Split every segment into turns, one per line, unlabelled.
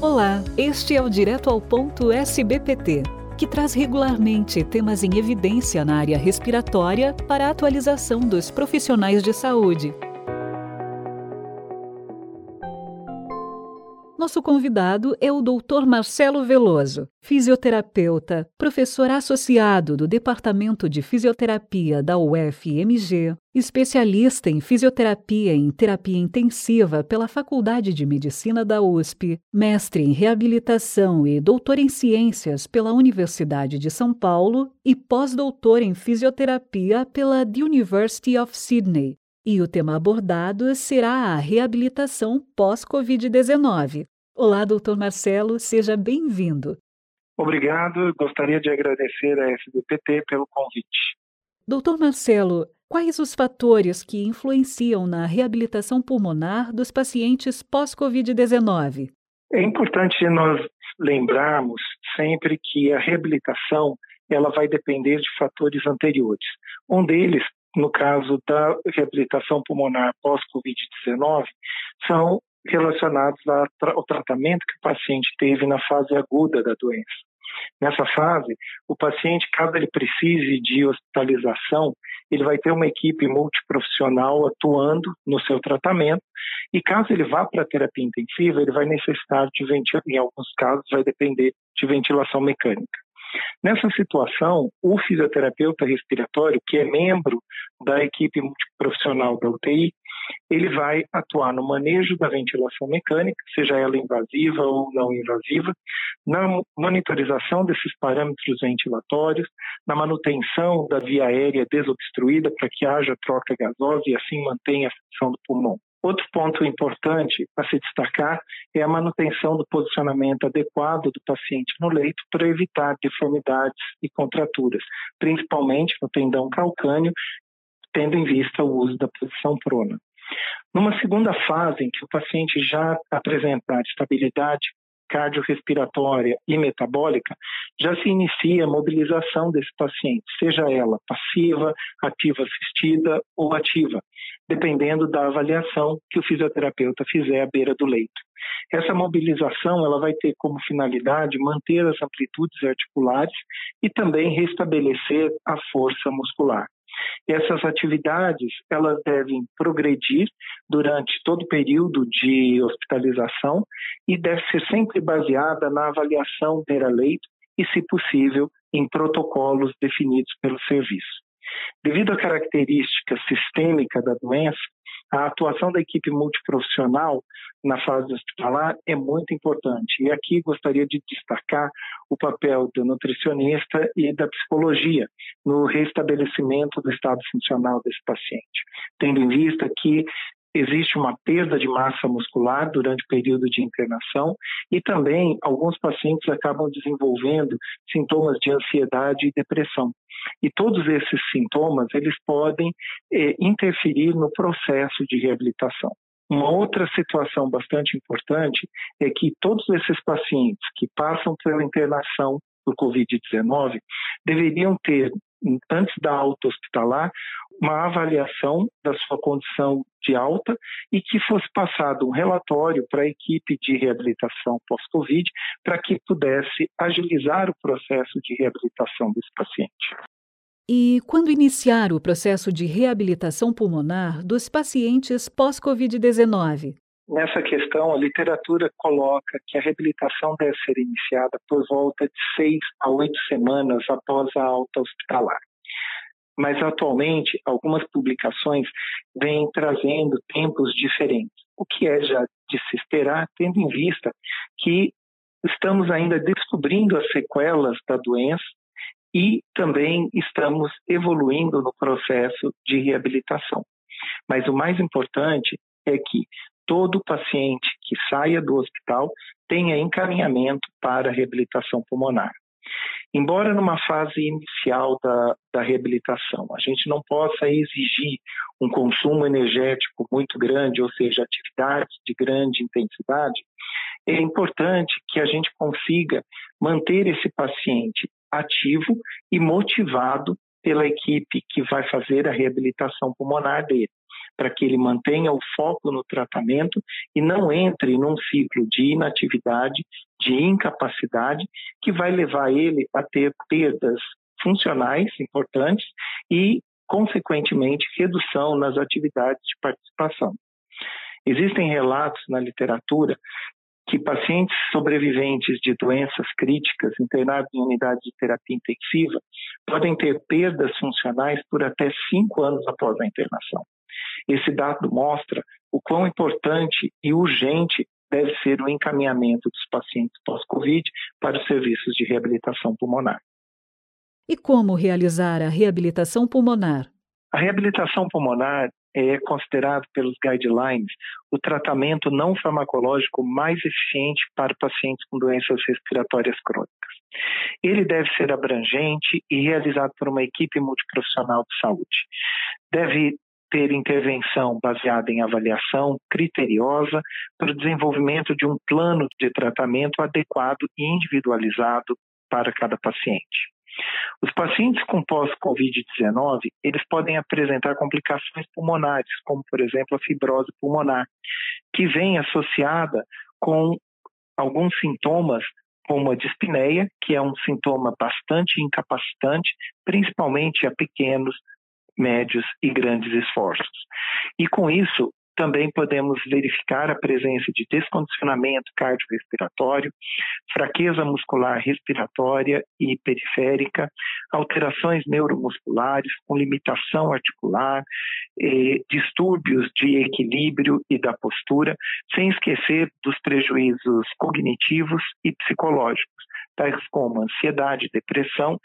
Olá, este é o Direto ao Ponto SBPT, que traz regularmente temas em evidência na área respiratória para a atualização dos profissionais de saúde. Nosso convidado é o Dr. Marcelo Veloso, fisioterapeuta, professor associado do Departamento de Fisioterapia da UFMG, especialista em fisioterapia e em terapia intensiva pela Faculdade de Medicina da USP, mestre em reabilitação e doutor em ciências pela Universidade de São Paulo e pós-doutor em fisioterapia pela The University of Sydney, e o tema abordado será a reabilitação pós-Covid-19. Olá, doutor Marcelo, seja bem-vindo.
Obrigado, gostaria de agradecer a SBPT pelo convite.
Doutor Marcelo, quais os fatores que influenciam na reabilitação pulmonar dos pacientes pós-Covid-19?
É importante nós lembrarmos sempre que a reabilitação ela vai depender de fatores anteriores. Um deles no caso da reabilitação pulmonar pós-Covid-19, são relacionados ao tratamento que o paciente teve na fase aguda da doença. Nessa fase, o paciente, caso ele precise de hospitalização, ele vai ter uma equipe multiprofissional atuando no seu tratamento e caso ele vá para a terapia intensiva, ele vai necessitar de ventilação, em alguns casos vai depender de ventilação mecânica. Nessa situação, o fisioterapeuta respiratório, que é membro da equipe multiprofissional da UTI, ele vai atuar no manejo da ventilação mecânica, seja ela invasiva ou não invasiva, na monitorização desses parâmetros ventilatórios, na manutenção da via aérea desobstruída para que haja troca gasosa e assim mantenha a função do pulmão. Outro ponto importante a se destacar é a manutenção do posicionamento adequado do paciente no leito para evitar deformidades e contraturas, principalmente no tendão calcâneo, tendo em vista o uso da posição prona. Numa segunda fase, em que o paciente já apresentar estabilidade cardiorrespiratória e metabólica, já se inicia a mobilização desse paciente, seja ela passiva, ativa assistida ou ativa, dependendo da avaliação que o fisioterapeuta fizer à beira do leito. Essa mobilização ela vai ter como finalidade manter as amplitudes articulares e também restabelecer a força muscular. Essas atividades elas devem progredir durante todo o período de hospitalização e deve ser sempre baseada na avaliação beira-leito e, se possível, em protocolos definidos pelo serviço. Devido à característica sistêmica da doença, a atuação da equipe multiprofissional na fase hospitalar é muito importante. E aqui gostaria de destacar o papel do nutricionista e da psicologia no restabelecimento do estado funcional desse paciente, tendo em vista que existe uma perda de massa muscular durante o período de internação e também alguns pacientes acabam desenvolvendo sintomas de ansiedade e depressão. E todos esses sintomas, eles podem eh, interferir no processo de reabilitação. Uma outra situação bastante importante é que todos esses pacientes que passam pela internação por Covid-19 deveriam ter, antes da alta hospitalar, uma avaliação da sua condição de alta e que fosse passado um relatório para a equipe de reabilitação pós-Covid para que pudesse agilizar o processo de reabilitação desse paciente.
E quando iniciar o processo de reabilitação pulmonar dos pacientes pós-Covid-19?
Nessa questão, a literatura coloca que a reabilitação deve ser iniciada por volta de seis a oito semanas após a alta hospitalar mas atualmente algumas publicações vêm trazendo tempos diferentes, o que é já de se esperar, tendo em vista que estamos ainda descobrindo as sequelas da doença e também estamos evoluindo no processo de reabilitação. Mas o mais importante é que todo paciente que saia do hospital tenha encaminhamento para reabilitação pulmonar. Embora numa fase inicial da, da reabilitação a gente não possa exigir um consumo energético muito grande, ou seja, atividades de grande intensidade, é importante que a gente consiga manter esse paciente ativo e motivado pela equipe que vai fazer a reabilitação pulmonar dele, para que ele mantenha o foco no tratamento e não entre num ciclo de inatividade, de incapacidade, que vai levar ele a ter perdas funcionais importantes e, consequentemente, redução nas atividades de participação. Existem relatos na literatura que pacientes sobreviventes de doenças críticas internados em unidades de terapia intensiva podem ter perdas funcionais por até cinco anos após a internação. Esse dado mostra o quão importante e urgente deve ser o encaminhamento dos pacientes pós-Covid para os serviços de reabilitação pulmonar.
E como realizar a reabilitação pulmonar?
A reabilitação pulmonar é considerado pelos guidelines o tratamento não farmacológico mais eficiente para pacientes com doenças respiratórias crônicas. Ele deve ser abrangente e realizado por uma equipe multiprofissional de saúde. Deve ter intervenção baseada em avaliação criteriosa para o desenvolvimento de um plano de tratamento adequado e individualizado para cada paciente. Os pacientes com pós-Covid-19, eles podem apresentar complicações pulmonares, como, por exemplo, a fibrose pulmonar, que vem associada com alguns sintomas como a dispneia, que é um sintoma bastante incapacitante, principalmente a pequenos, médios e grandes esforços. E com isso, também podemos verificar a presença de descondicionamento cardiorrespiratório, fraqueza muscular respiratória e periférica, alterações neuromusculares com limitação articular, eh, distúrbios de equilíbrio e da postura, sem esquecer dos prejuízos cognitivos e psicológicos, tais como ansiedade, depressão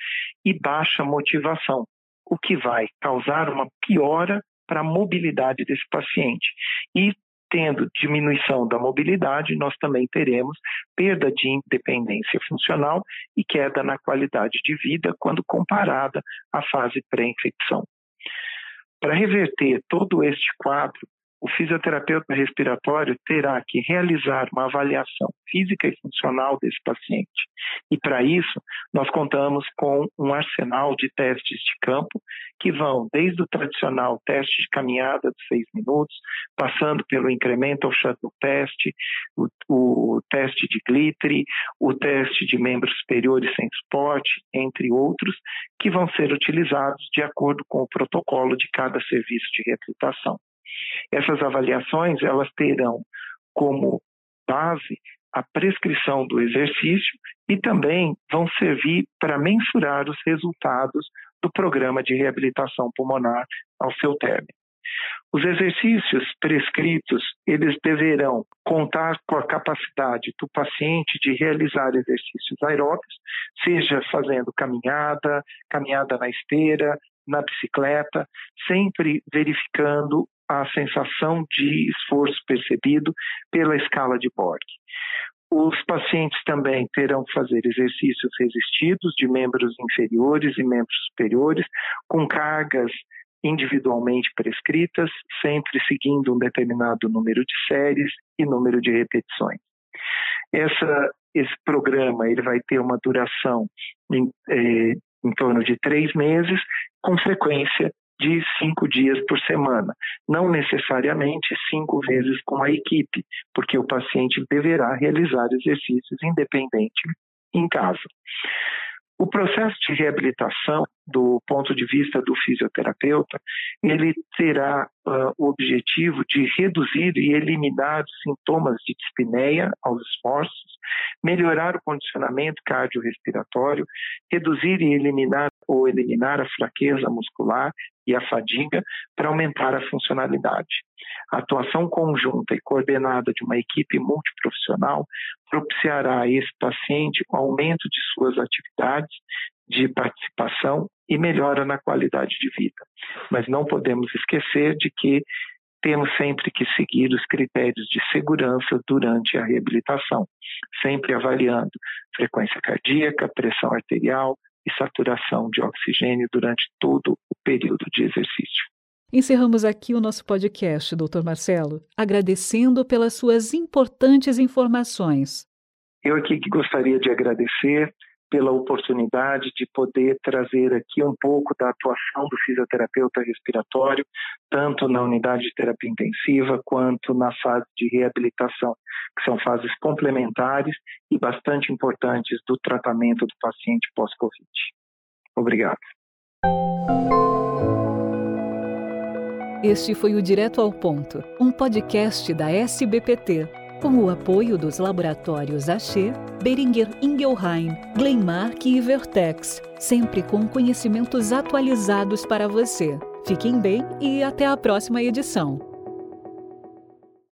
e baixa motivação, o que vai causar uma piora para a mobilidade desse paciente. E tendo diminuição da mobilidade, nós também teremos perda de independência funcional e queda na qualidade de vida quando comparada à fase pré-infecção. Para reverter todo este quadro, o fisioterapeuta respiratório terá que realizar uma avaliação física e funcional desse paciente. E para isso, nós contamos com um arsenal de testes de campo que vão desde o tradicional teste de caminhada de seis minutos, passando pelo incremental shuttle test, o, o teste de glitter, o teste de membros superiores sem suporte, entre outros, que vão ser utilizados de acordo com o protocolo de cada serviço de reabilitação. Essas avaliações elas terão como base a prescrição do exercício e também vão servir para mensurar os resultados do programa de reabilitação pulmonar ao seu término. Os exercícios prescritos, eles deverão contar com a capacidade do paciente de realizar exercícios aeróbicos, seja fazendo caminhada, caminhada na esteira, na bicicleta, sempre verificando a sensação de esforço percebido pela escala de Borg. Os pacientes também terão que fazer exercícios resistidos de membros inferiores e membros superiores, com cargas individualmente prescritas, sempre seguindo um determinado número de séries e número de repetições. Essa, esse programa ele vai ter uma duração em, eh, em torno de três meses, com frequência de cinco dias por semana, não necessariamente cinco vezes com a equipe, porque o paciente deverá realizar exercícios independente em casa. O processo de reabilitação, do ponto de vista do fisioterapeuta, ele terá uh, o objetivo de reduzir e eliminar sintomas de dispneia aos esforços, melhorar o condicionamento cardiorrespiratório, reduzir e eliminar ou eliminar a fraqueza muscular e a fadiga para aumentar a funcionalidade. A atuação conjunta e coordenada de uma equipe multiprofissional propiciará a esse paciente o aumento de suas atividades de participação e melhora na qualidade de vida. Mas não podemos esquecer de que temos sempre que seguir os critérios de segurança durante a reabilitação, sempre avaliando frequência cardíaca, pressão arterial, e saturação de oxigênio durante todo o período de exercício.
Encerramos aqui o nosso podcast, Dr. Marcelo, agradecendo pelas suas importantes informações.
Eu aqui que gostaria de agradecer pela oportunidade de poder trazer aqui um pouco da atuação do fisioterapeuta respiratório, tanto na unidade de terapia intensiva quanto na fase de reabilitação, que são fases complementares e bastante importantes do tratamento do paciente pós-Covid. Obrigado.
Este foi o Direto ao Ponto, um podcast da SBPT, com o apoio dos laboratórios Axê, Beringer Ingelheim, Glenmark e Vertex, sempre com conhecimentos atualizados para você. Fiquem bem e até a próxima edição.